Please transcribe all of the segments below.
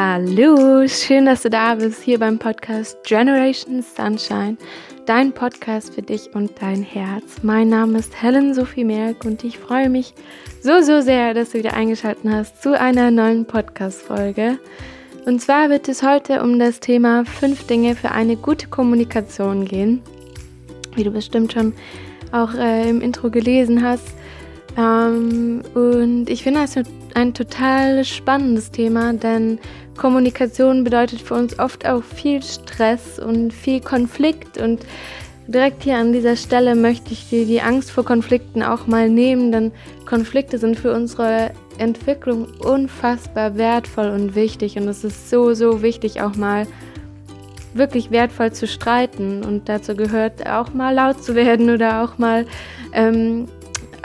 Hallo, schön, dass du da bist hier beim Podcast Generation Sunshine, dein Podcast für dich und dein Herz. Mein Name ist Helen Sophie Merck und ich freue mich so, so sehr, dass du wieder eingeschaltet hast zu einer neuen Podcast-Folge. Und zwar wird es heute um das Thema fünf Dinge für eine gute Kommunikation gehen. Wie du bestimmt schon auch äh, im Intro gelesen hast. Ähm, und ich finde das ein total spannendes Thema, denn Kommunikation bedeutet für uns oft auch viel Stress und viel Konflikt. Und direkt hier an dieser Stelle möchte ich dir die Angst vor Konflikten auch mal nehmen, denn Konflikte sind für unsere Entwicklung unfassbar wertvoll und wichtig. Und es ist so, so wichtig, auch mal wirklich wertvoll zu streiten. Und dazu gehört auch mal laut zu werden oder auch mal ähm,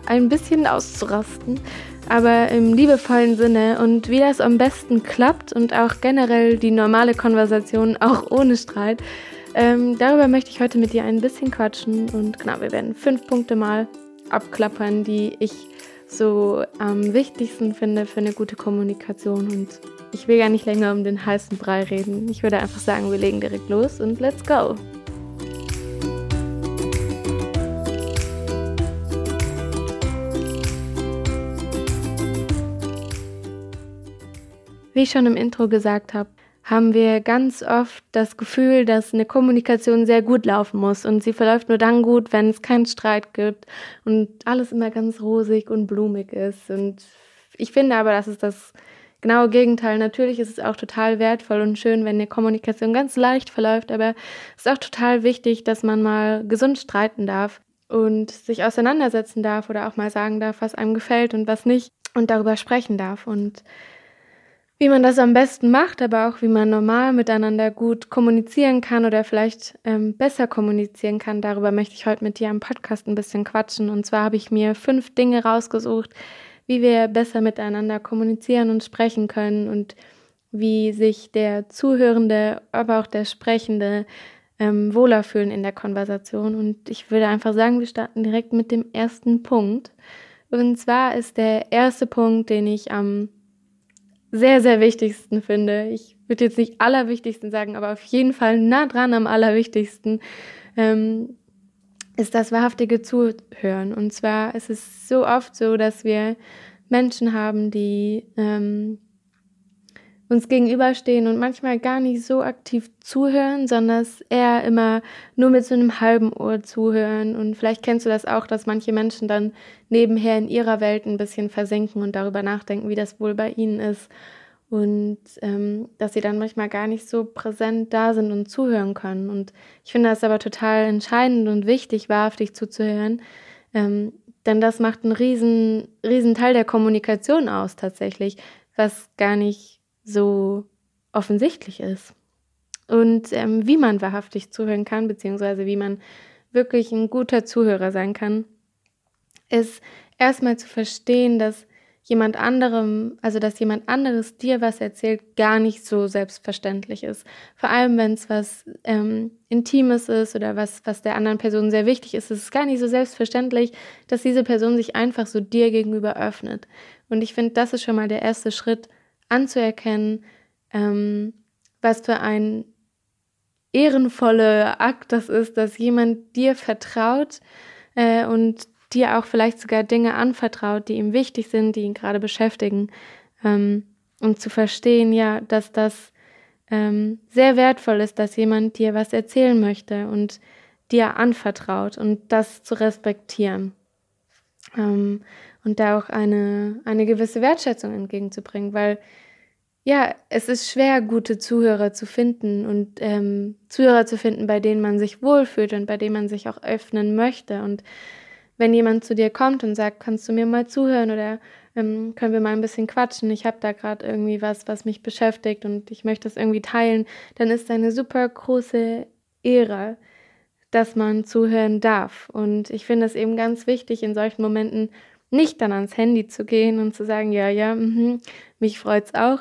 ein bisschen auszurasten, aber im liebevollen Sinne und wie das am besten klappt und auch generell die normale Konversation auch ohne Streit. Ähm, darüber möchte ich heute mit dir ein bisschen quatschen und genau, wir werden fünf Punkte mal abklappern, die ich so am wichtigsten finde für eine gute Kommunikation und ich will gar nicht länger um den heißen Brei reden. Ich würde einfach sagen, wir legen direkt los und let's go. Wie ich schon im Intro gesagt habe, haben wir ganz oft das Gefühl, dass eine Kommunikation sehr gut laufen muss und sie verläuft nur dann gut, wenn es keinen Streit gibt und alles immer ganz rosig und blumig ist. Und ich finde aber, das ist das genaue Gegenteil. Natürlich ist es auch total wertvoll und schön, wenn eine Kommunikation ganz leicht verläuft, aber es ist auch total wichtig, dass man mal gesund streiten darf und sich auseinandersetzen darf oder auch mal sagen darf, was einem gefällt und was nicht und darüber sprechen darf. Und wie man das am besten macht, aber auch wie man normal miteinander gut kommunizieren kann oder vielleicht ähm, besser kommunizieren kann. Darüber möchte ich heute mit dir am Podcast ein bisschen quatschen. Und zwar habe ich mir fünf Dinge rausgesucht, wie wir besser miteinander kommunizieren und sprechen können und wie sich der Zuhörende, aber auch der Sprechende ähm, wohler fühlen in der Konversation. Und ich würde einfach sagen, wir starten direkt mit dem ersten Punkt. Und zwar ist der erste Punkt, den ich am sehr, sehr wichtigsten finde. Ich würde jetzt nicht allerwichtigsten sagen, aber auf jeden Fall nah dran am allerwichtigsten ähm, ist das wahrhaftige Zuhören. Und zwar ist es so oft so, dass wir Menschen haben, die ähm, uns gegenüberstehen und manchmal gar nicht so aktiv zuhören, sondern eher immer nur mit so einem halben Ohr zuhören. Und vielleicht kennst du das auch, dass manche Menschen dann nebenher in ihrer Welt ein bisschen versinken und darüber nachdenken, wie das wohl bei ihnen ist. Und ähm, dass sie dann manchmal gar nicht so präsent da sind und zuhören können. Und ich finde das aber total entscheidend und wichtig, wahrhaftig zuzuhören. Ähm, denn das macht einen riesen, riesen Teil der Kommunikation aus tatsächlich, was gar nicht so offensichtlich ist. Und ähm, wie man wahrhaftig zuhören kann, beziehungsweise wie man wirklich ein guter Zuhörer sein kann, ist erstmal zu verstehen, dass jemand anderem, also dass jemand anderes dir was erzählt, gar nicht so selbstverständlich ist. Vor allem, wenn es was ähm, Intimes ist oder was, was der anderen Person sehr wichtig ist, ist es gar nicht so selbstverständlich, dass diese Person sich einfach so dir gegenüber öffnet. Und ich finde, das ist schon mal der erste Schritt, anzuerkennen, ähm, was für ein ehrenvoller Akt das ist, dass jemand dir vertraut äh, und dir auch vielleicht sogar Dinge anvertraut, die ihm wichtig sind, die ihn gerade beschäftigen. Ähm, und zu verstehen, ja, dass das ähm, sehr wertvoll ist, dass jemand dir was erzählen möchte und dir anvertraut und das zu respektieren. Ähm, und da auch eine, eine gewisse Wertschätzung entgegenzubringen, weil ja, es ist schwer, gute Zuhörer zu finden und ähm, Zuhörer zu finden, bei denen man sich wohlfühlt und bei denen man sich auch öffnen möchte. Und wenn jemand zu dir kommt und sagt, kannst du mir mal zuhören oder ähm, können wir mal ein bisschen quatschen, ich habe da gerade irgendwie was, was mich beschäftigt und ich möchte das irgendwie teilen, dann ist eine super große Ehre, dass man zuhören darf. Und ich finde es eben ganz wichtig, in solchen Momenten nicht dann ans Handy zu gehen und zu sagen, ja, ja, mh, mich freut's auch,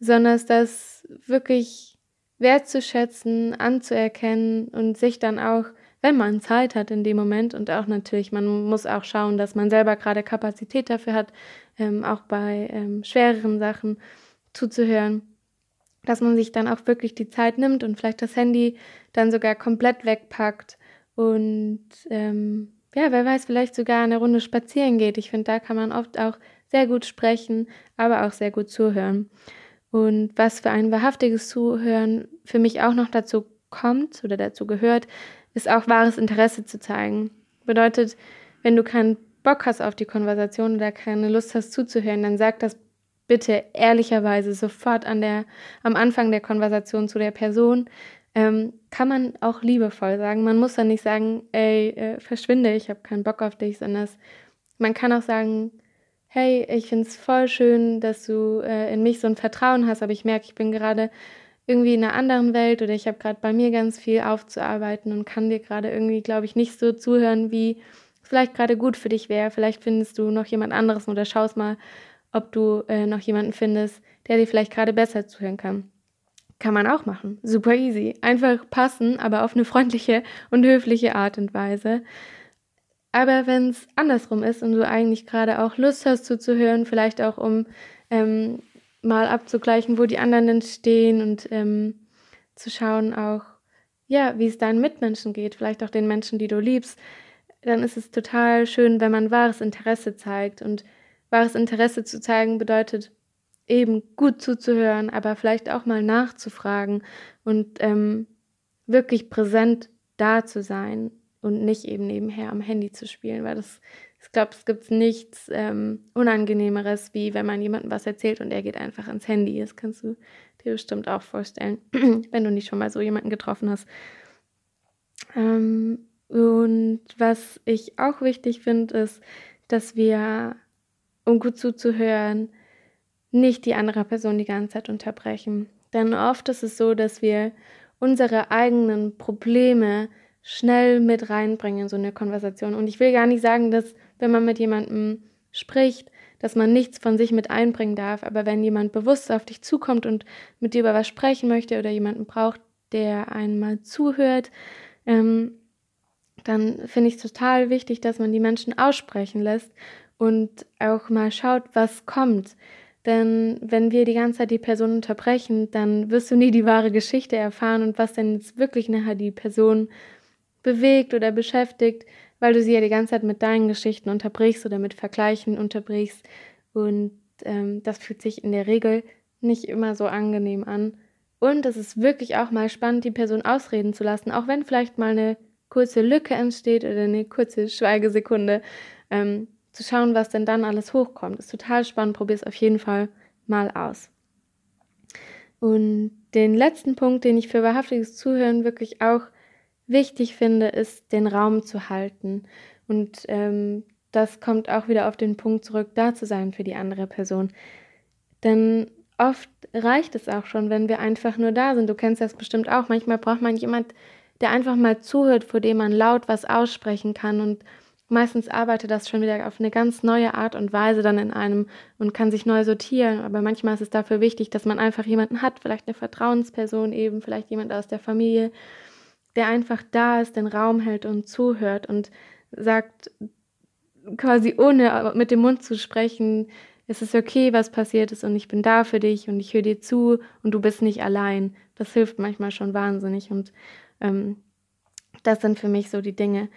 sondern das wirklich wertzuschätzen, anzuerkennen und sich dann auch, wenn man Zeit hat in dem Moment und auch natürlich, man muss auch schauen, dass man selber gerade Kapazität dafür hat, ähm, auch bei ähm, schwereren Sachen zuzuhören, dass man sich dann auch wirklich die Zeit nimmt und vielleicht das Handy dann sogar komplett wegpackt und ähm, ja, wer weiß, vielleicht sogar eine Runde spazieren geht. Ich finde, da kann man oft auch sehr gut sprechen, aber auch sehr gut zuhören. Und was für ein wahrhaftiges Zuhören für mich auch noch dazu kommt oder dazu gehört, ist auch wahres Interesse zu zeigen. Bedeutet, wenn du keinen Bock hast auf die Konversation oder keine Lust hast zuzuhören, dann sag das bitte ehrlicherweise sofort an der, am Anfang der Konversation zu der Person. Ähm, kann man auch liebevoll sagen. Man muss dann nicht sagen, ey, äh, verschwinde, ich habe keinen Bock auf dich, sondern man kann auch sagen, hey, ich finde es voll schön, dass du äh, in mich so ein Vertrauen hast, aber ich merke, ich bin gerade irgendwie in einer anderen Welt oder ich habe gerade bei mir ganz viel aufzuarbeiten und kann dir gerade irgendwie, glaube ich, nicht so zuhören, wie es vielleicht gerade gut für dich wäre. Vielleicht findest du noch jemand anderes oder schaust mal, ob du äh, noch jemanden findest, der dir vielleicht gerade besser zuhören kann. Kann man auch machen. Super easy. Einfach passen, aber auf eine freundliche und höfliche Art und Weise. Aber wenn es andersrum ist und du eigentlich gerade auch Lust hast zuzuhören, vielleicht auch um ähm, mal abzugleichen, wo die anderen denn stehen und ähm, zu schauen auch, ja, wie es deinen Mitmenschen geht, vielleicht auch den Menschen, die du liebst, dann ist es total schön, wenn man wahres Interesse zeigt. Und wahres Interesse zu zeigen bedeutet eben gut zuzuhören, aber vielleicht auch mal nachzufragen und ähm, wirklich präsent da zu sein und nicht eben nebenher am Handy zu spielen, weil das, ich glaube, es gibt nichts ähm, Unangenehmeres, wie wenn man jemandem was erzählt und er geht einfach ans Handy. Das kannst du dir bestimmt auch vorstellen, wenn du nicht schon mal so jemanden getroffen hast. Ähm, und was ich auch wichtig finde, ist, dass wir, um gut zuzuhören, nicht die andere Person die ganze Zeit unterbrechen. Denn oft ist es so, dass wir unsere eigenen Probleme schnell mit reinbringen in so eine Konversation. Und ich will gar nicht sagen, dass wenn man mit jemandem spricht, dass man nichts von sich mit einbringen darf. Aber wenn jemand bewusst auf dich zukommt und mit dir über was sprechen möchte oder jemanden braucht, der einmal zuhört, ähm, dann finde ich es total wichtig, dass man die Menschen aussprechen lässt und auch mal schaut, was kommt. Denn wenn wir die ganze Zeit die Person unterbrechen, dann wirst du nie die wahre Geschichte erfahren und was denn jetzt wirklich nachher die Person bewegt oder beschäftigt, weil du sie ja die ganze Zeit mit deinen Geschichten unterbrichst oder mit Vergleichen unterbrichst. Und ähm, das fühlt sich in der Regel nicht immer so angenehm an. Und es ist wirklich auch mal spannend, die Person ausreden zu lassen, auch wenn vielleicht mal eine kurze Lücke entsteht oder eine kurze Schweigesekunde, ähm, zu schauen, was denn dann alles hochkommt. Ist total spannend, probier es auf jeden Fall mal aus. Und den letzten Punkt, den ich für wahrhaftiges Zuhören wirklich auch wichtig finde, ist, den Raum zu halten. Und ähm, das kommt auch wieder auf den Punkt zurück, da zu sein für die andere Person. Denn oft reicht es auch schon, wenn wir einfach nur da sind. Du kennst das bestimmt auch. Manchmal braucht man jemand, der einfach mal zuhört, vor dem man laut was aussprechen kann. Und meistens arbeitet das schon wieder auf eine ganz neue Art und Weise dann in einem und kann sich neu sortieren. Aber manchmal ist es dafür wichtig, dass man einfach jemanden hat, vielleicht eine Vertrauensperson eben, vielleicht jemand aus der Familie, der einfach da ist, den Raum hält und zuhört und sagt, quasi ohne mit dem Mund zu sprechen, es ist okay, was passiert ist und ich bin da für dich und ich höre dir zu und du bist nicht allein. Das hilft manchmal schon wahnsinnig und ähm, das sind für mich so die Dinge.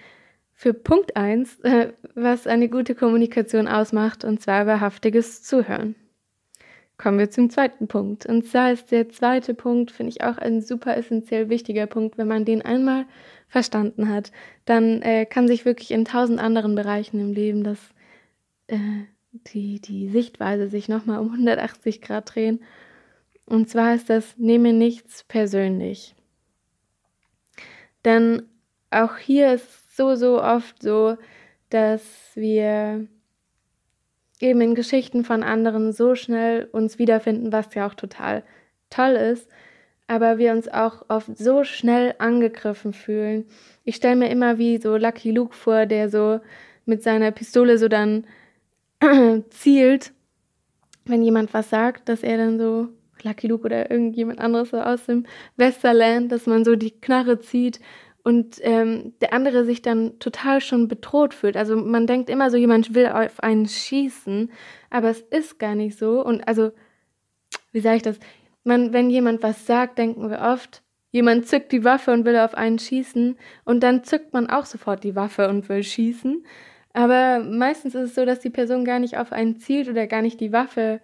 Für Punkt 1, äh, was eine gute Kommunikation ausmacht, und zwar wahrhaftiges Zuhören. Kommen wir zum zweiten Punkt. Und zwar ist der zweite Punkt, finde ich auch ein super essentiell wichtiger Punkt. Wenn man den einmal verstanden hat, dann äh, kann sich wirklich in tausend anderen Bereichen im Leben das, äh, die, die Sichtweise sich nochmal um 180 Grad drehen. Und zwar ist das, nehme nichts persönlich. Denn auch hier ist so, so oft so, dass wir eben in Geschichten von anderen so schnell uns wiederfinden, was ja auch total toll ist, aber wir uns auch oft so schnell angegriffen fühlen. Ich stelle mir immer wie so Lucky Luke vor, der so mit seiner Pistole so dann zielt, wenn jemand was sagt, dass er dann so Lucky Luke oder irgendjemand anderes so aus dem Westerland, dass man so die Knarre zieht und ähm, der andere sich dann total schon bedroht fühlt. Also man denkt immer so, jemand will auf einen schießen, aber es ist gar nicht so. Und also, wie sage ich das? man, wenn jemand was sagt, denken wir oft, jemand zückt die Waffe und will auf einen schießen und dann zückt man auch sofort die Waffe und will schießen. Aber meistens ist es so, dass die Person gar nicht auf einen zielt oder gar nicht die Waffe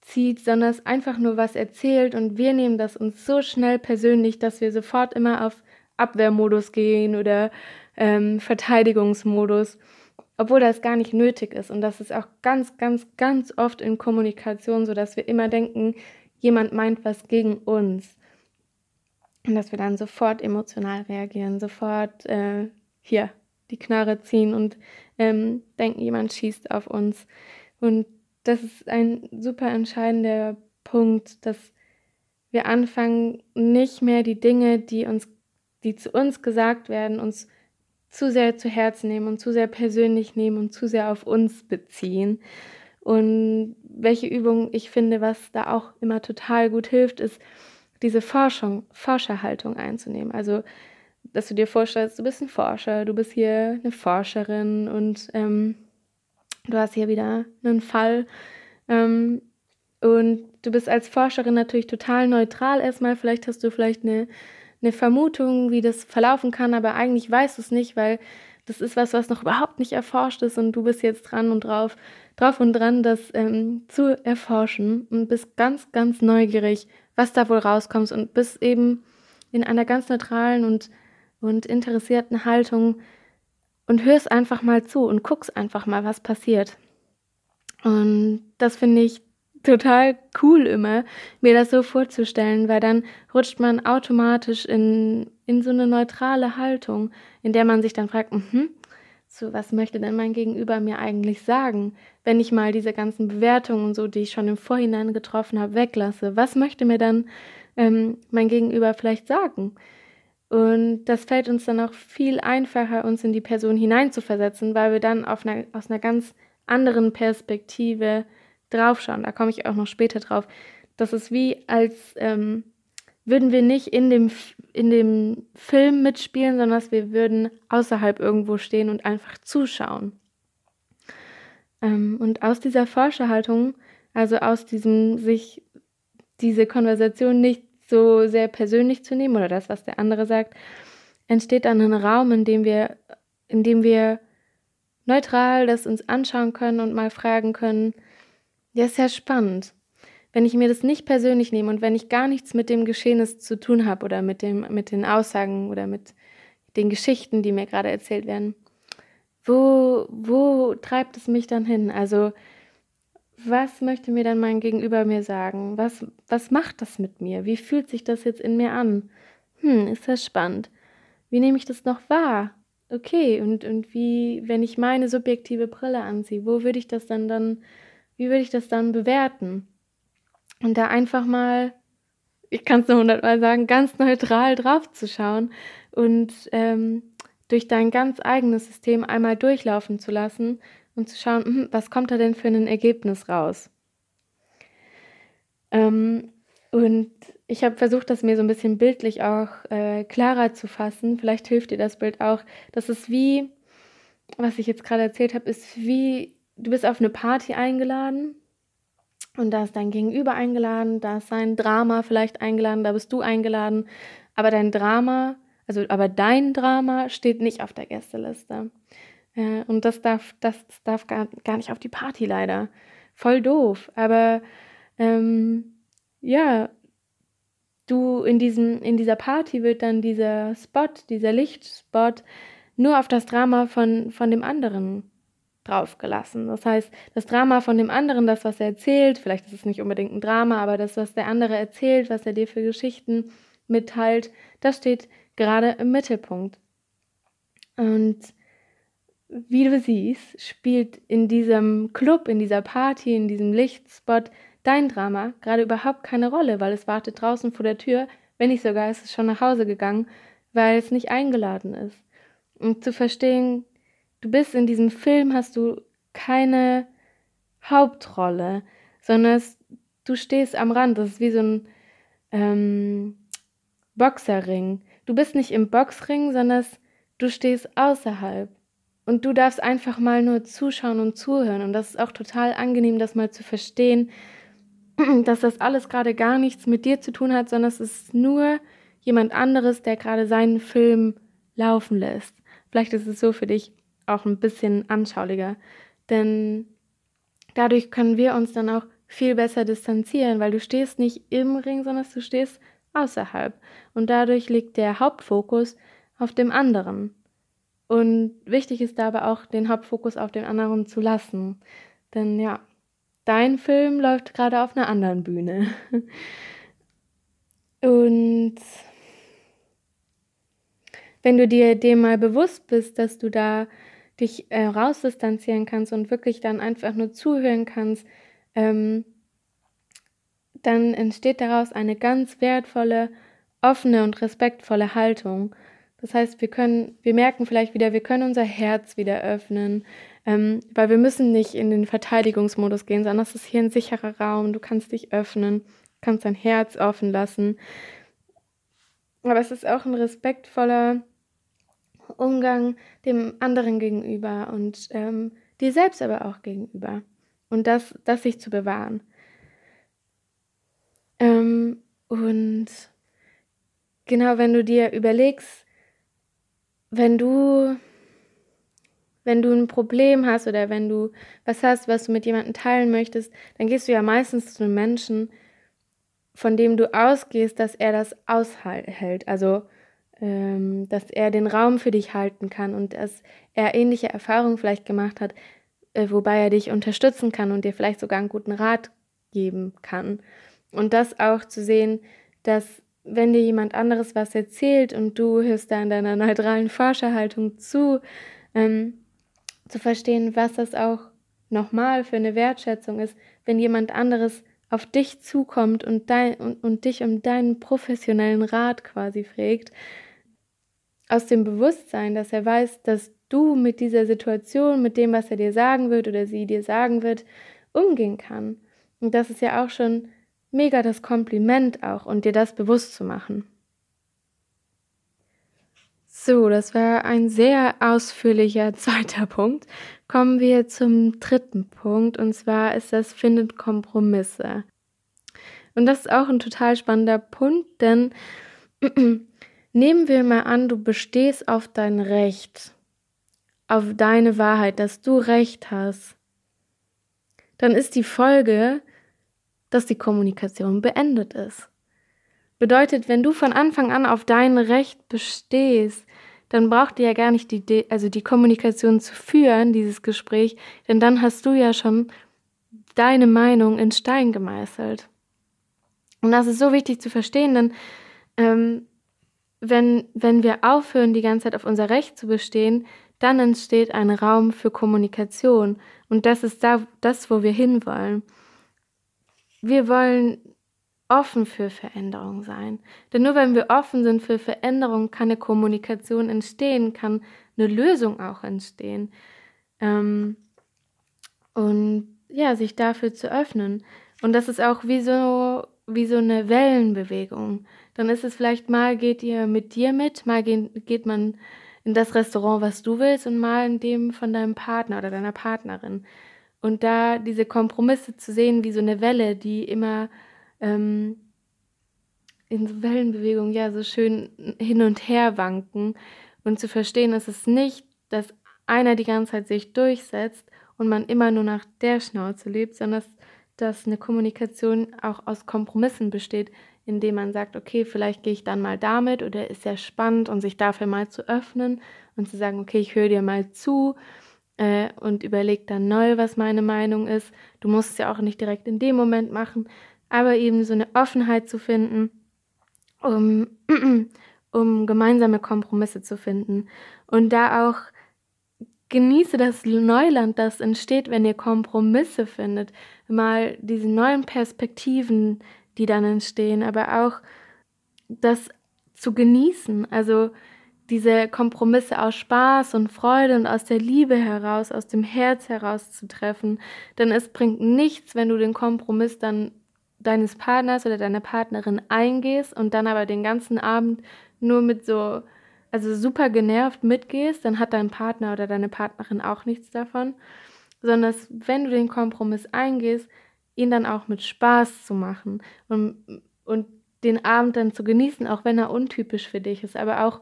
zieht, sondern es einfach nur was erzählt und wir nehmen das uns so schnell persönlich, dass wir sofort immer auf Abwehrmodus gehen oder ähm, Verteidigungsmodus, obwohl das gar nicht nötig ist. Und das ist auch ganz, ganz, ganz oft in Kommunikation so, dass wir immer denken, jemand meint was gegen uns. Und dass wir dann sofort emotional reagieren, sofort äh, hier die Knarre ziehen und ähm, denken, jemand schießt auf uns. Und das ist ein super entscheidender Punkt, dass wir anfangen, nicht mehr die Dinge, die uns, die zu uns gesagt werden, uns zu sehr zu Herzen nehmen und zu sehr persönlich nehmen und zu sehr auf uns beziehen. Und welche Übung ich finde, was da auch immer total gut hilft, ist, diese Forschung, Forscherhaltung einzunehmen. Also dass du dir vorstellst, du bist ein Forscher, du bist hier eine Forscherin und ähm, du hast hier wieder einen Fall. Ähm, und du bist als Forscherin natürlich total neutral erstmal. Vielleicht hast du vielleicht eine, eine Vermutung, wie das verlaufen kann, aber eigentlich weißt du es nicht, weil das ist was, was noch überhaupt nicht erforscht ist und du bist jetzt dran und drauf, drauf und dran, das ähm, zu erforschen und bist ganz, ganz neugierig, was da wohl rauskommt und bist eben in einer ganz neutralen und und interessierten Haltung und hörst einfach mal zu und guckst einfach mal, was passiert. Und das finde ich total cool immer, mir das so vorzustellen, weil dann rutscht man automatisch in, in so eine neutrale Haltung, in der man sich dann fragt, mhm, so was möchte denn mein Gegenüber mir eigentlich sagen, wenn ich mal diese ganzen Bewertungen und so, die ich schon im Vorhinein getroffen habe, weglasse. Was möchte mir dann ähm, mein Gegenüber vielleicht sagen? Und das fällt uns dann auch viel einfacher, uns in die Person hineinzuversetzen, weil wir dann auf einer, aus einer ganz anderen Perspektive draufschauen. Da komme ich auch noch später drauf. Das ist wie, als ähm, würden wir nicht in dem, in dem Film mitspielen, sondern wir würden außerhalb irgendwo stehen und einfach zuschauen. Ähm, und aus dieser Forscherhaltung, also aus diesem sich diese Konversation nicht so sehr persönlich zu nehmen oder das, was der andere sagt, entsteht dann ein Raum, in dem wir, in dem wir neutral das uns anschauen können und mal fragen können, ja, ist ja spannend. Wenn ich mir das nicht persönlich nehme und wenn ich gar nichts mit dem Geschehnis zu tun habe oder mit, dem, mit den Aussagen oder mit den Geschichten, die mir gerade erzählt werden, wo, wo treibt es mich dann hin? Also was möchte mir dann mein Gegenüber mir sagen? Was, was macht das mit mir? Wie fühlt sich das jetzt in mir an? Hm, ist das spannend. Wie nehme ich das noch wahr? Okay, und, und wie, wenn ich meine subjektive Brille anziehe, wo würde ich das dann dann, wie würde ich das dann bewerten? Und da einfach mal, ich kann es nur hundertmal sagen, ganz neutral drauf zu schauen und ähm, durch dein ganz eigenes System einmal durchlaufen zu lassen und zu schauen, hm, was kommt da denn für ein Ergebnis raus. Ähm, und ich habe versucht, das mir so ein bisschen bildlich auch äh, klarer zu fassen. Vielleicht hilft dir das Bild auch. Das ist wie, was ich jetzt gerade erzählt habe, ist wie, du bist auf eine Party eingeladen und da ist dein Gegenüber eingeladen, da ist sein Drama vielleicht eingeladen, da bist du eingeladen, aber dein Drama, also aber dein Drama steht nicht auf der Gästeliste. Ja, und das darf, das darf gar, gar nicht auf die Party leider. Voll doof. Aber ähm, ja, du in diesem, in dieser Party wird dann dieser Spot, dieser Lichtspot nur auf das Drama von, von dem anderen draufgelassen. Das heißt, das Drama von dem anderen, das, was er erzählt, vielleicht ist es nicht unbedingt ein Drama, aber das, was der andere erzählt, was er dir für Geschichten mitteilt, das steht gerade im Mittelpunkt. Und wie du siehst, spielt in diesem Club, in dieser Party, in diesem Lichtspot dein Drama gerade überhaupt keine Rolle, weil es wartet draußen vor der Tür, wenn nicht sogar ist es schon nach Hause gegangen, weil es nicht eingeladen ist. Und zu verstehen, du bist in diesem Film, hast du keine Hauptrolle, sondern es, du stehst am Rand. Das ist wie so ein ähm, Boxerring. Du bist nicht im Boxring, sondern es, du stehst außerhalb. Und du darfst einfach mal nur zuschauen und zuhören. Und das ist auch total angenehm, das mal zu verstehen. dass das alles gerade gar nichts mit dir zu tun hat, sondern es ist nur jemand anderes, der gerade seinen Film laufen lässt. Vielleicht ist es so für dich auch ein bisschen anschaulicher, denn dadurch können wir uns dann auch viel besser distanzieren, weil du stehst nicht im Ring, sondern du stehst außerhalb. Und dadurch liegt der Hauptfokus auf dem anderen. Und wichtig ist dabei auch, den Hauptfokus auf den anderen zu lassen. Denn ja, dein Film läuft gerade auf einer anderen Bühne. Und wenn du dir dem mal bewusst bist, dass du da dich äh, rausdistanzieren kannst und wirklich dann einfach nur zuhören kannst, ähm, dann entsteht daraus eine ganz wertvolle, offene und respektvolle Haltung. Das heißt, wir können, wir merken vielleicht wieder, wir können unser Herz wieder öffnen, ähm, weil wir müssen nicht in den Verteidigungsmodus gehen, sondern es ist hier ein sicherer Raum. Du kannst dich öffnen, kannst dein Herz offen lassen. Aber es ist auch ein respektvoller Umgang dem anderen gegenüber und ähm, dir selbst aber auch gegenüber. Und das, das sich zu bewahren. Ähm, und genau, wenn du dir überlegst, wenn du, wenn du ein Problem hast oder wenn du was hast, was du mit jemandem teilen möchtest, dann gehst du ja meistens zu einem Menschen, von dem du ausgehst, dass er das aushält. Also, ähm, dass er den Raum für dich halten kann und dass er ähnliche Erfahrungen vielleicht gemacht hat, äh, wobei er dich unterstützen kann und dir vielleicht sogar einen guten Rat geben kann. Und das auch zu sehen, dass wenn dir jemand anderes was erzählt und du hörst da in deiner neutralen Forscherhaltung zu, ähm, zu verstehen, was das auch nochmal für eine Wertschätzung ist, wenn jemand anderes auf dich zukommt und, dein, und, und dich um deinen professionellen Rat quasi fragt, aus dem Bewusstsein, dass er weiß, dass du mit dieser Situation, mit dem, was er dir sagen wird oder sie dir sagen wird, umgehen kann. Und das ist ja auch schon mega das Kompliment auch und dir das bewusst zu machen. So, das war ein sehr ausführlicher zweiter Punkt. Kommen wir zum dritten Punkt und zwar ist das findet Kompromisse. Und das ist auch ein total spannender Punkt, denn nehmen wir mal an, du bestehst auf dein Recht, auf deine Wahrheit, dass du Recht hast. Dann ist die Folge, dass die Kommunikation beendet ist. Bedeutet, wenn du von Anfang an auf dein Recht bestehst, dann braucht ihr ja gar nicht die, also die Kommunikation zu führen, dieses Gespräch, denn dann hast du ja schon deine Meinung in Stein gemeißelt. Und das ist so wichtig zu verstehen, denn ähm, wenn, wenn wir aufhören, die ganze Zeit auf unser Recht zu bestehen, dann entsteht ein Raum für Kommunikation. Und das ist da, das, wo wir hinwollen wir wollen offen für Veränderung sein. Denn nur wenn wir offen sind für Veränderung, kann eine Kommunikation entstehen, kann eine Lösung auch entstehen. Ähm, und ja, sich dafür zu öffnen. Und das ist auch wie so, wie so eine Wellenbewegung. Dann ist es vielleicht mal geht ihr mit dir mit, mal geht, geht man in das Restaurant, was du willst, und mal in dem von deinem Partner oder deiner Partnerin. Und da diese Kompromisse zu sehen, wie so eine Welle, die immer ähm, in so Wellenbewegungen ja so schön hin und her wanken und zu verstehen, dass es nicht, dass einer die ganze Zeit sich durchsetzt und man immer nur nach der Schnauze lebt, sondern dass, dass eine Kommunikation auch aus Kompromissen besteht, indem man sagt, okay, vielleicht gehe ich dann mal damit oder ist sehr spannend und sich dafür mal zu öffnen und zu sagen, okay, ich höre dir mal zu äh, und überleg dann neu, was meine Meinung ist. Du musst es ja auch nicht direkt in dem Moment machen, aber eben so eine Offenheit zu finden, um, um gemeinsame Kompromisse zu finden. Und da auch genieße das Neuland, das entsteht, wenn ihr Kompromisse findet. Mal diese neuen Perspektiven, die dann entstehen, aber auch das zu genießen. Also diese Kompromisse aus Spaß und Freude und aus der Liebe heraus, aus dem Herz heraus zu treffen. Denn es bringt nichts, wenn du den Kompromiss dann deines Partners oder deiner Partnerin eingehst und dann aber den ganzen Abend nur mit so, also super genervt mitgehst, dann hat dein Partner oder deine Partnerin auch nichts davon. Sondern dass, wenn du den Kompromiss eingehst, ihn dann auch mit Spaß zu machen und, und den Abend dann zu genießen, auch wenn er untypisch für dich ist, aber auch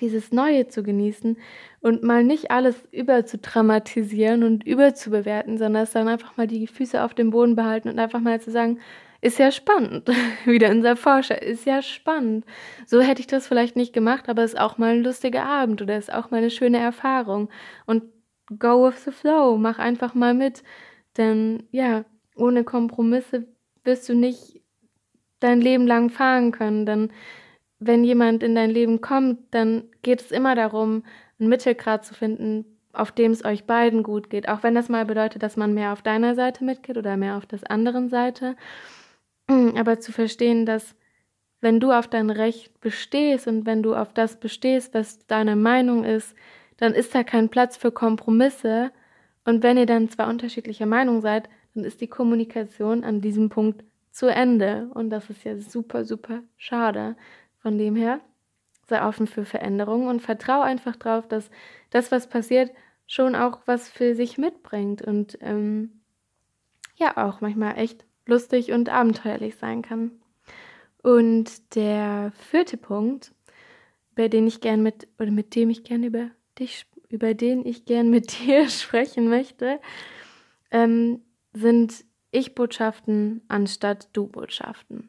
dieses Neue zu genießen und mal nicht alles überzudramatisieren und überzubewerten, sondern es dann einfach mal die Füße auf dem Boden behalten und einfach mal zu sagen, ist ja spannend. Wieder unser Forscher, ist ja spannend. So hätte ich das vielleicht nicht gemacht, aber es ist auch mal ein lustiger Abend oder ist auch mal eine schöne Erfahrung. Und go with the flow, mach einfach mal mit. Denn ja, ohne Kompromisse wirst du nicht dein Leben lang fahren können. Denn wenn jemand in dein Leben kommt, dann geht es immer darum, einen Mittelgrad zu finden, auf dem es euch beiden gut geht. Auch wenn das mal bedeutet, dass man mehr auf deiner Seite mitgeht oder mehr auf der anderen Seite. Aber zu verstehen, dass wenn du auf dein Recht bestehst und wenn du auf das bestehst, was deine Meinung ist, dann ist da kein Platz für Kompromisse. Und wenn ihr dann zwar unterschiedlicher Meinung seid, dann ist die Kommunikation an diesem Punkt zu Ende. Und das ist ja super, super schade. Von dem her, sei offen für Veränderungen und vertrau einfach drauf, dass das, was passiert, schon auch was für sich mitbringt und ähm, ja, auch manchmal echt lustig und abenteuerlich sein kann. Und der vierte Punkt, bei dem ich gern mit oder mit dem ich gern über dich, über den ich gern mit dir sprechen möchte, ähm, sind Ich-Botschaften anstatt Du-Botschaften.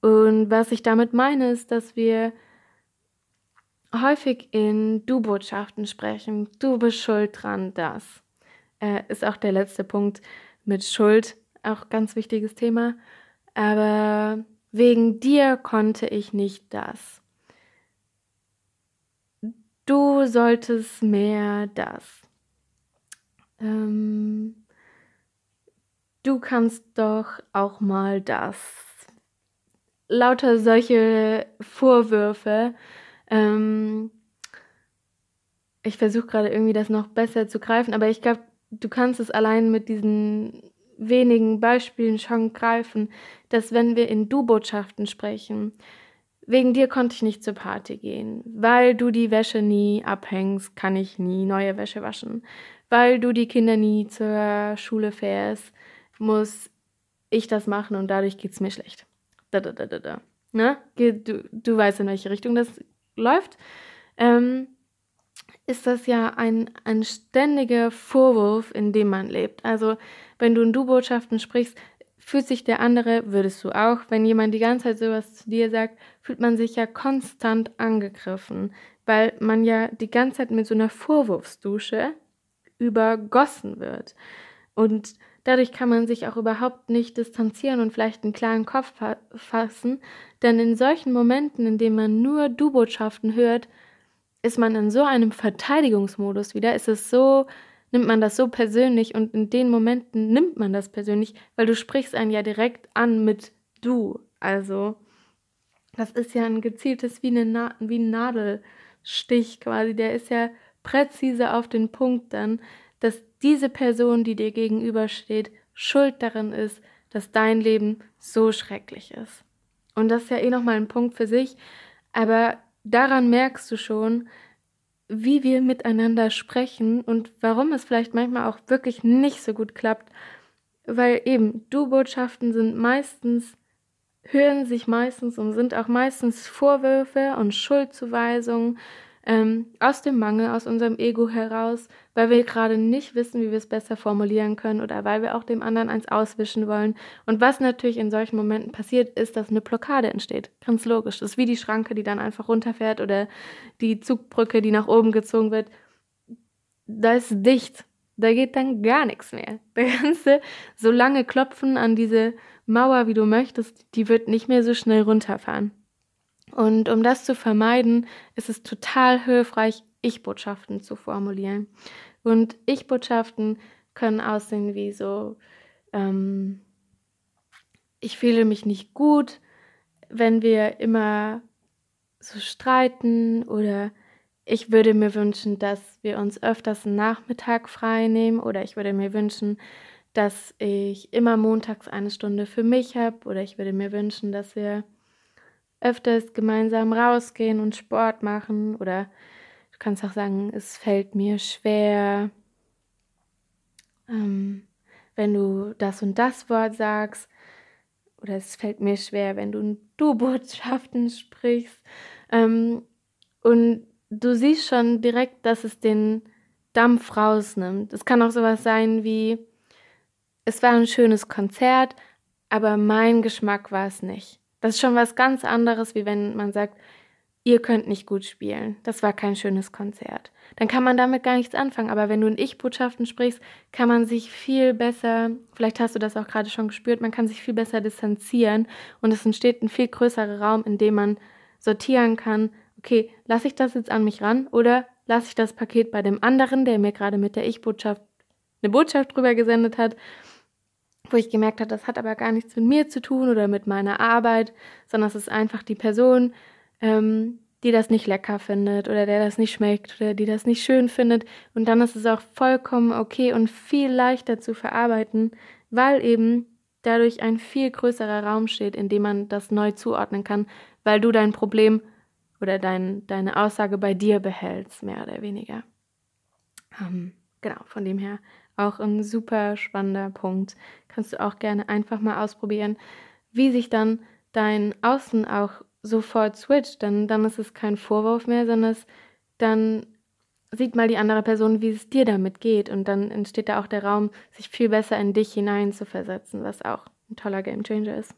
Und was ich damit meine, ist, dass wir häufig in Du-Botschaften sprechen. Du bist schuld dran, das. Äh, ist auch der letzte Punkt mit Schuld, auch ganz wichtiges Thema. Aber wegen dir konnte ich nicht das. Du solltest mehr das. Ähm, du kannst doch auch mal das lauter solche Vorwürfe. Ähm, ich versuche gerade irgendwie das noch besser zu greifen, aber ich glaube, du kannst es allein mit diesen wenigen Beispielen schon greifen, dass wenn wir in Du-Botschaften sprechen, wegen dir konnte ich nicht zur Party gehen, weil du die Wäsche nie abhängst, kann ich nie neue Wäsche waschen, weil du die Kinder nie zur Schule fährst, muss ich das machen und dadurch geht es mir schlecht da, da, da, da, da. Ne? Du, du weißt, in welche Richtung das läuft. Ähm, ist das ja ein, ein ständiger Vorwurf, in dem man lebt. Also, wenn du in Du-Botschaften sprichst, fühlt sich der andere, würdest du auch, wenn jemand die ganze Zeit sowas zu dir sagt, fühlt man sich ja konstant angegriffen, weil man ja die ganze Zeit mit so einer Vorwurfsdusche übergossen wird. Und Dadurch kann man sich auch überhaupt nicht distanzieren und vielleicht einen klaren Kopf fa fassen, denn in solchen Momenten, in denen man nur Du-Botschaften hört, ist man in so einem Verteidigungsmodus wieder, ist es so, nimmt man das so persönlich und in den Momenten nimmt man das persönlich, weil du sprichst einen ja direkt an mit du. Also, das ist ja ein gezieltes wie, eine Na wie ein Nadelstich quasi, der ist ja präzise auf den Punkt dann, dass diese Person, die dir gegenübersteht, schuld darin ist, dass dein Leben so schrecklich ist. Und das ist ja eh nochmal ein Punkt für sich, aber daran merkst du schon, wie wir miteinander sprechen und warum es vielleicht manchmal auch wirklich nicht so gut klappt, weil eben Du-Botschaften sind meistens, hören sich meistens und sind auch meistens Vorwürfe und Schuldzuweisungen, ähm, aus dem Mangel, aus unserem Ego heraus, weil wir gerade nicht wissen, wie wir es besser formulieren können oder weil wir auch dem anderen eins auswischen wollen. Und was natürlich in solchen Momenten passiert, ist, dass eine Blockade entsteht. Ganz logisch. Das ist wie die Schranke, die dann einfach runterfährt oder die Zugbrücke, die nach oben gezogen wird. Da ist dicht. Da geht dann gar nichts mehr. Da kannst du so lange klopfen an diese Mauer, wie du möchtest, die wird nicht mehr so schnell runterfahren. Und um das zu vermeiden, ist es total hilfreich, Ich-Botschaften zu formulieren. Und Ich-Botschaften können aussehen wie so, ähm, ich fühle mich nicht gut, wenn wir immer so streiten oder ich würde mir wünschen, dass wir uns öfters einen Nachmittag frei nehmen oder ich würde mir wünschen, dass ich immer montags eine Stunde für mich habe oder ich würde mir wünschen, dass wir öfters gemeinsam rausgehen und Sport machen oder du kannst auch sagen, es fällt mir schwer, ähm, wenn du das und das Wort sagst. Oder es fällt mir schwer, wenn du Du-Botschaften sprichst. Ähm, und du siehst schon direkt, dass es den Dampf rausnimmt. Es kann auch sowas sein wie, es war ein schönes Konzert, aber mein Geschmack war es nicht. Das ist schon was ganz anderes, wie wenn man sagt, ihr könnt nicht gut spielen. Das war kein schönes Konzert. Dann kann man damit gar nichts anfangen. Aber wenn du in Ich-Botschaften sprichst, kann man sich viel besser, vielleicht hast du das auch gerade schon gespürt, man kann sich viel besser distanzieren und es entsteht ein viel größerer Raum, in dem man sortieren kann, okay, lasse ich das jetzt an mich ran oder lasse ich das Paket bei dem anderen, der mir gerade mit der Ich-Botschaft eine Botschaft drüber gesendet hat, wo ich gemerkt habe, das hat aber gar nichts mit mir zu tun oder mit meiner Arbeit, sondern es ist einfach die Person, ähm, die das nicht lecker findet oder der das nicht schmeckt oder die das nicht schön findet. Und dann ist es auch vollkommen okay und viel leichter zu verarbeiten, weil eben dadurch ein viel größerer Raum steht, in dem man das neu zuordnen kann, weil du dein Problem oder dein, deine Aussage bei dir behältst, mehr oder weniger. Ähm, genau, von dem her auch ein super spannender Punkt. Kannst du auch gerne einfach mal ausprobieren, wie sich dann dein Außen auch sofort switcht. Dann, dann ist es kein Vorwurf mehr, sondern es, dann sieht mal die andere Person, wie es dir damit geht. Und dann entsteht da auch der Raum, sich viel besser in dich hinein zu versetzen, was auch ein toller Gamechanger ist.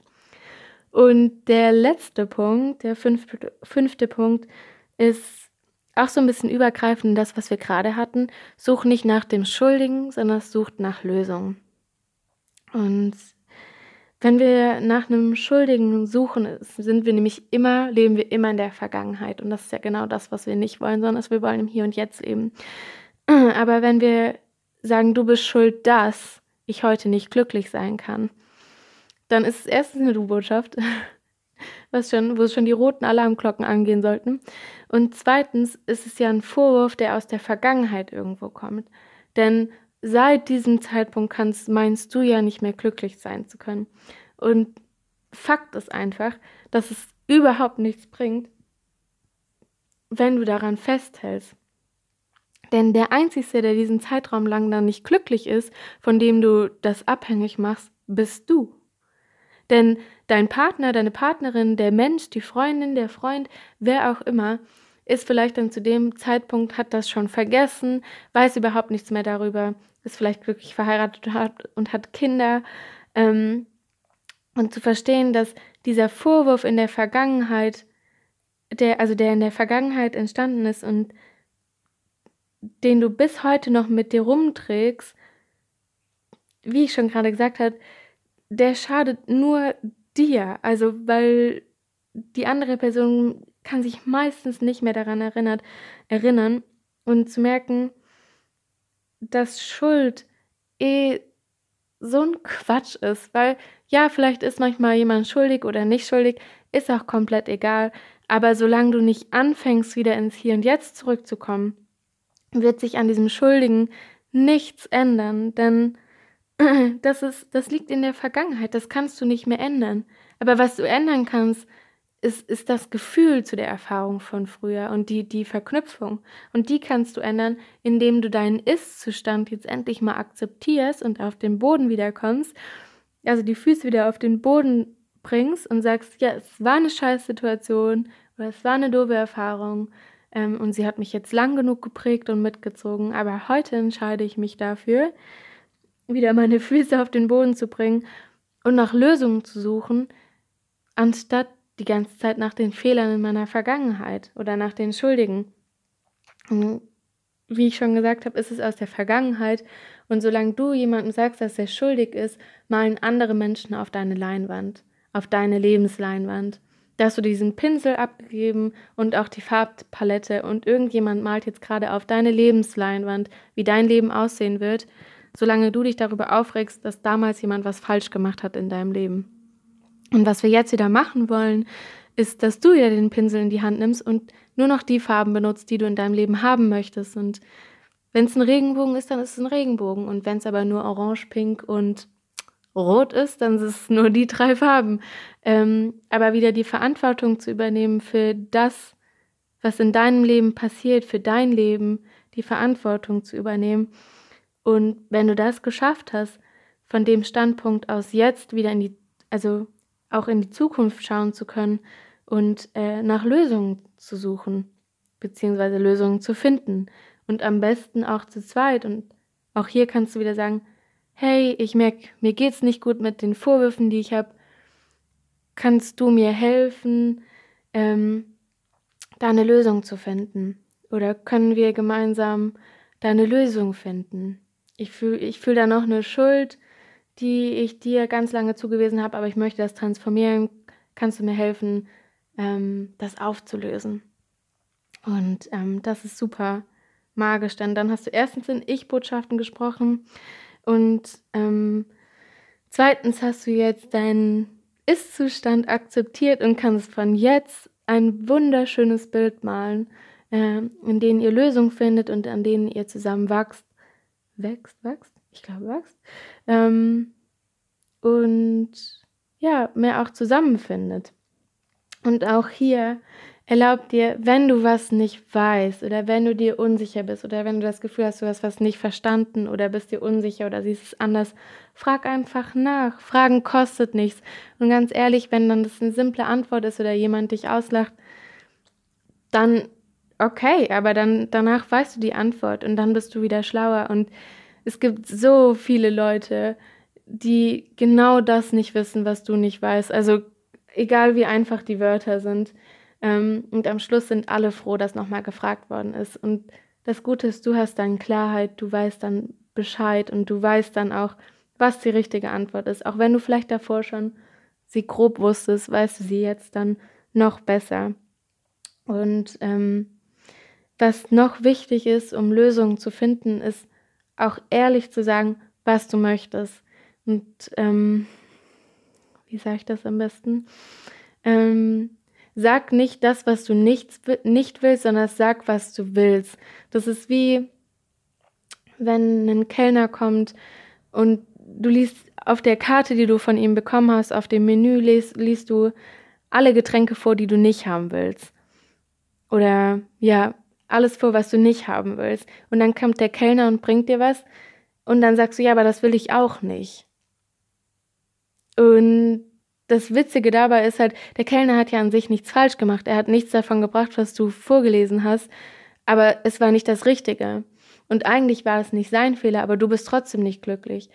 Und der letzte Punkt, der fünfte, fünfte Punkt, ist auch so ein bisschen übergreifend das, was wir gerade hatten. Such nicht nach dem Schuldigen, sondern sucht nach Lösungen. Und wenn wir nach einem Schuldigen suchen, sind wir nämlich immer, leben wir immer in der Vergangenheit. Und das ist ja genau das, was wir nicht wollen, sondern wir wollen im Hier und Jetzt leben. Aber wenn wir sagen, du bist schuld, dass ich heute nicht glücklich sein kann, dann ist es erstens eine Du-Botschaft, was schon, wo schon die roten Alarmglocken angehen sollten. Und zweitens ist es ja ein Vorwurf, der aus der Vergangenheit irgendwo kommt. Denn seit diesem Zeitpunkt kannst, meinst du ja nicht mehr glücklich sein zu können. Und Fakt ist einfach, dass es überhaupt nichts bringt, wenn du daran festhältst. Denn der Einzige, der diesen Zeitraum lang dann nicht glücklich ist, von dem du das abhängig machst, bist du. Denn dein Partner, deine Partnerin, der Mensch, die Freundin, der Freund, wer auch immer, ist vielleicht dann zu dem Zeitpunkt, hat das schon vergessen, weiß überhaupt nichts mehr darüber, ist vielleicht glücklich verheiratet und hat Kinder. Ähm, und zu verstehen, dass dieser Vorwurf in der Vergangenheit, der, also der in der Vergangenheit entstanden ist und den du bis heute noch mit dir rumträgst, wie ich schon gerade gesagt habe, der schadet nur dir. Also, weil die andere Person kann sich meistens nicht mehr daran erinnert, erinnern und zu merken, dass Schuld eh so ein Quatsch ist, weil ja, vielleicht ist manchmal jemand schuldig oder nicht schuldig, ist auch komplett egal, aber solange du nicht anfängst, wieder ins Hier und Jetzt zurückzukommen, wird sich an diesem Schuldigen nichts ändern, denn das, ist, das liegt in der Vergangenheit, das kannst du nicht mehr ändern. Aber was du ändern kannst, ist, ist das Gefühl zu der Erfahrung von früher und die, die Verknüpfung. Und die kannst du ändern, indem du deinen Ist-Zustand jetzt endlich mal akzeptierst und auf den Boden wiederkommst. Also die Füße wieder auf den Boden bringst und sagst, ja, es war eine scheiß Situation oder es war eine doofe Erfahrung ähm, und sie hat mich jetzt lang genug geprägt und mitgezogen, aber heute entscheide ich mich dafür, wieder meine Füße auf den Boden zu bringen und nach Lösungen zu suchen, anstatt die ganze Zeit nach den Fehlern in meiner Vergangenheit oder nach den Schuldigen. Und wie ich schon gesagt habe, ist es aus der Vergangenheit. Und solange du jemandem sagst, dass er schuldig ist, malen andere Menschen auf deine Leinwand, auf deine Lebensleinwand. Da hast du diesen Pinsel abgegeben und auch die Farbpalette und irgendjemand malt jetzt gerade auf deine Lebensleinwand, wie dein Leben aussehen wird solange du dich darüber aufregst, dass damals jemand was falsch gemacht hat in deinem Leben. Und was wir jetzt wieder machen wollen, ist, dass du wieder den Pinsel in die Hand nimmst und nur noch die Farben benutzt, die du in deinem Leben haben möchtest. Und wenn es ein Regenbogen ist, dann ist es ein Regenbogen. Und wenn es aber nur orange, pink und rot ist, dann sind es nur die drei Farben. Ähm, aber wieder die Verantwortung zu übernehmen für das, was in deinem Leben passiert, für dein Leben, die Verantwortung zu übernehmen und wenn du das geschafft hast, von dem Standpunkt aus jetzt wieder in die, also auch in die Zukunft schauen zu können und äh, nach Lösungen zu suchen, beziehungsweise Lösungen zu finden. Und am besten auch zu zweit. Und auch hier kannst du wieder sagen, hey, ich merke, mir geht's nicht gut mit den Vorwürfen, die ich habe. Kannst du mir helfen, ähm, da eine Lösung zu finden? Oder können wir gemeinsam da eine Lösung finden? Ich fühle ich fühl da noch eine Schuld, die ich dir ganz lange zugewiesen habe, aber ich möchte das transformieren. Kannst du mir helfen, ähm, das aufzulösen? Und ähm, das ist super magisch, denn dann hast du erstens in Ich-Botschaften gesprochen und ähm, zweitens hast du jetzt deinen Ist-Zustand akzeptiert und kannst von jetzt ein wunderschönes Bild malen, äh, in dem ihr Lösungen findet und an denen ihr zusammen wächst. Wächst, wächst? Ich glaube, wächst. Ähm, und ja, mehr auch zusammenfindet. Und auch hier erlaubt dir, wenn du was nicht weißt oder wenn du dir unsicher bist oder wenn du das Gefühl hast, du hast was nicht verstanden oder bist dir unsicher oder siehst es anders, frag einfach nach. Fragen kostet nichts. Und ganz ehrlich, wenn dann das eine simple Antwort ist oder jemand dich auslacht, dann okay, aber dann danach weißt du die Antwort und dann bist du wieder schlauer. Und es gibt so viele Leute, die genau das nicht wissen, was du nicht weißt. Also egal wie einfach die Wörter sind. Ähm, und am Schluss sind alle froh, dass nochmal gefragt worden ist. Und das Gute ist, du hast dann Klarheit, du weißt dann Bescheid und du weißt dann auch, was die richtige Antwort ist. Auch wenn du vielleicht davor schon sie grob wusstest, weißt du sie jetzt dann noch besser. Und ähm, was noch wichtig ist, um Lösungen zu finden, ist auch ehrlich zu sagen, was du möchtest. Und ähm, wie sage ich das am besten? Ähm, sag nicht das, was du nicht, nicht willst, sondern sag, was du willst. Das ist wie, wenn ein Kellner kommt und du liest auf der Karte, die du von ihm bekommen hast, auf dem Menü liest, liest du alle Getränke vor, die du nicht haben willst. Oder ja, alles vor, was du nicht haben willst. Und dann kommt der Kellner und bringt dir was und dann sagst du, ja, aber das will ich auch nicht. Und das Witzige dabei ist halt, der Kellner hat ja an sich nichts falsch gemacht. Er hat nichts davon gebracht, was du vorgelesen hast, aber es war nicht das Richtige. Und eigentlich war es nicht sein Fehler, aber du bist trotzdem nicht glücklich.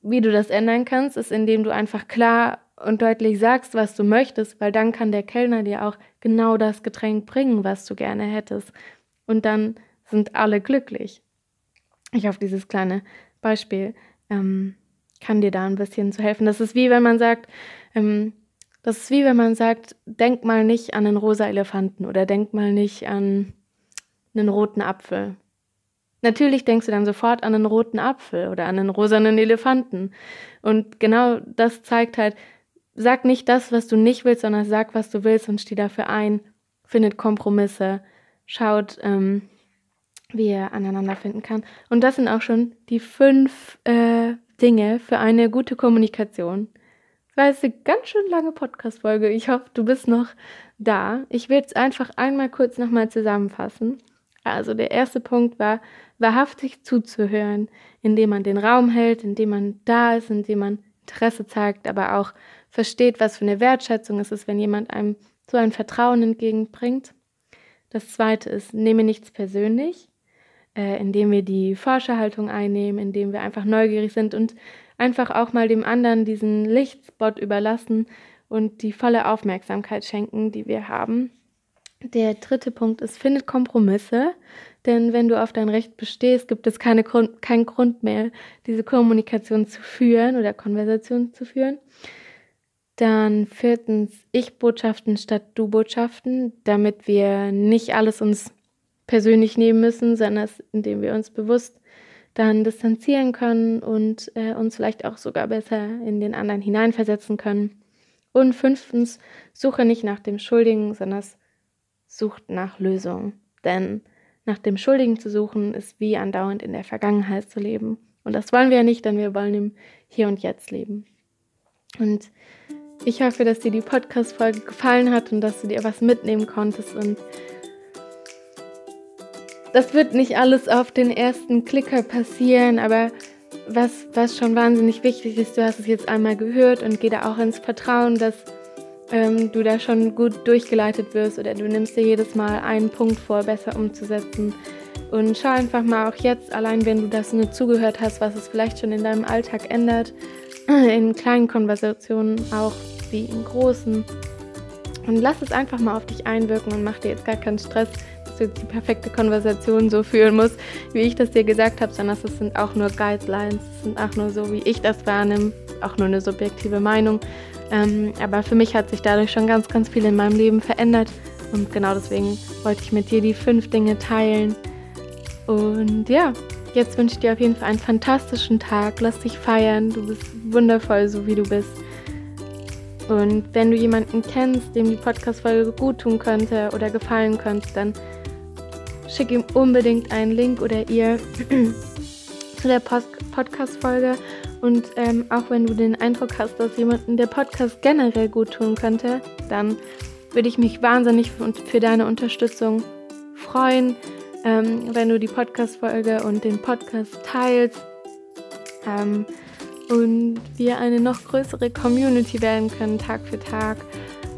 Wie du das ändern kannst, ist, indem du einfach klar und deutlich sagst, was du möchtest, weil dann kann der Kellner dir auch genau das Getränk bringen, was du gerne hättest. Und dann sind alle glücklich. Ich hoffe, dieses kleine Beispiel ähm, kann dir da ein bisschen zu helfen. Das ist wie wenn man sagt, ähm, das ist wie wenn man sagt, denk mal nicht an einen rosa Elefanten oder denk mal nicht an einen roten Apfel. Natürlich denkst du dann sofort an einen roten Apfel oder an einen rosanen Elefanten. Und genau das zeigt halt, sag nicht das, was du nicht willst, sondern sag, was du willst und steh dafür ein, findet Kompromisse, schaut, ähm, wie er aneinander finden kann. Und das sind auch schon die fünf äh, Dinge für eine gute Kommunikation. Das war jetzt eine ganz schön lange Podcast-Folge. Ich hoffe, du bist noch da. Ich will es einfach einmal kurz nochmal zusammenfassen. Also der erste Punkt war, wahrhaftig zuzuhören, indem man den Raum hält, indem man da ist, indem man Interesse zeigt, aber auch versteht, was für eine Wertschätzung es ist, wenn jemand einem so ein Vertrauen entgegenbringt. Das zweite ist, nehme nichts persönlich äh, indem wir die Forscherhaltung einnehmen, indem wir einfach neugierig sind und einfach auch mal dem anderen diesen Lichtspot überlassen und die volle Aufmerksamkeit schenken, die wir haben. Der dritte Punkt ist, findet Kompromisse, denn wenn du auf dein Recht bestehst, gibt es keine Grund, keinen Grund mehr, diese Kommunikation zu führen oder Konversation zu führen. Dann viertens, Ich-Botschaften statt Du-Botschaften, damit wir nicht alles uns persönlich nehmen müssen, sondern indem wir uns bewusst dann distanzieren können und äh, uns vielleicht auch sogar besser in den anderen hineinversetzen können. Und fünftens, suche nicht nach dem Schuldigen, sondern sucht nach Lösungen. Denn nach dem Schuldigen zu suchen, ist wie andauernd in der Vergangenheit zu leben. Und das wollen wir ja nicht, denn wir wollen im Hier und Jetzt leben. Und ich hoffe, dass dir die Podcast-Folge gefallen hat und dass du dir was mitnehmen konntest und das wird nicht alles auf den ersten Klicker passieren, aber was, was schon wahnsinnig wichtig ist, du hast es jetzt einmal gehört und geh da auch ins Vertrauen, dass ähm, du da schon gut durchgeleitet wirst oder du nimmst dir jedes Mal einen Punkt vor, besser umzusetzen. Und schau einfach mal auch jetzt, allein wenn du das nur zugehört hast, was es vielleicht schon in deinem Alltag ändert, in kleinen Konversationen auch wie in großen. Und lass es einfach mal auf dich einwirken und mach dir jetzt gar keinen Stress, dass du jetzt die perfekte Konversation so führen musst, wie ich das dir gesagt habe, sondern es sind auch nur Guidelines, es sind auch nur so, wie ich das wahrnehme, auch nur eine subjektive Meinung. Ähm, aber für mich hat sich dadurch schon ganz, ganz viel in meinem Leben verändert. Und genau deswegen wollte ich mit dir die fünf Dinge teilen. Und ja, jetzt wünsche ich dir auf jeden Fall einen fantastischen Tag. Lass dich feiern. Du bist wundervoll, so wie du bist. Und wenn du jemanden kennst, dem die Podcast-Folge gut tun könnte oder gefallen könnte, dann schick ihm unbedingt einen Link oder ihr zu der Podcast-Folge. Und ähm, auch wenn du den Eindruck hast, dass jemanden der Podcast generell gut tun könnte, dann würde ich mich wahnsinnig für deine Unterstützung freuen, ähm, wenn du die Podcast-Folge und den Podcast teilst. Ähm, und wir eine noch größere Community werden können, Tag für Tag.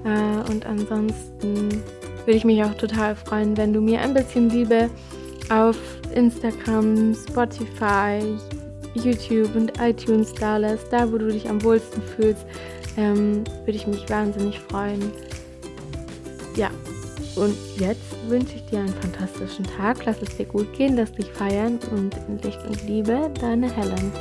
Äh, und ansonsten würde ich mich auch total freuen, wenn du mir ein bisschen Liebe auf Instagram, Spotify, YouTube und iTunes da lässt, da wo du dich am wohlsten fühlst, ähm, würde ich mich wahnsinnig freuen. Ja, und jetzt wünsche ich dir einen fantastischen Tag. Lass es dir gut gehen, lass dich feiern und in Licht und Liebe, deine Helen.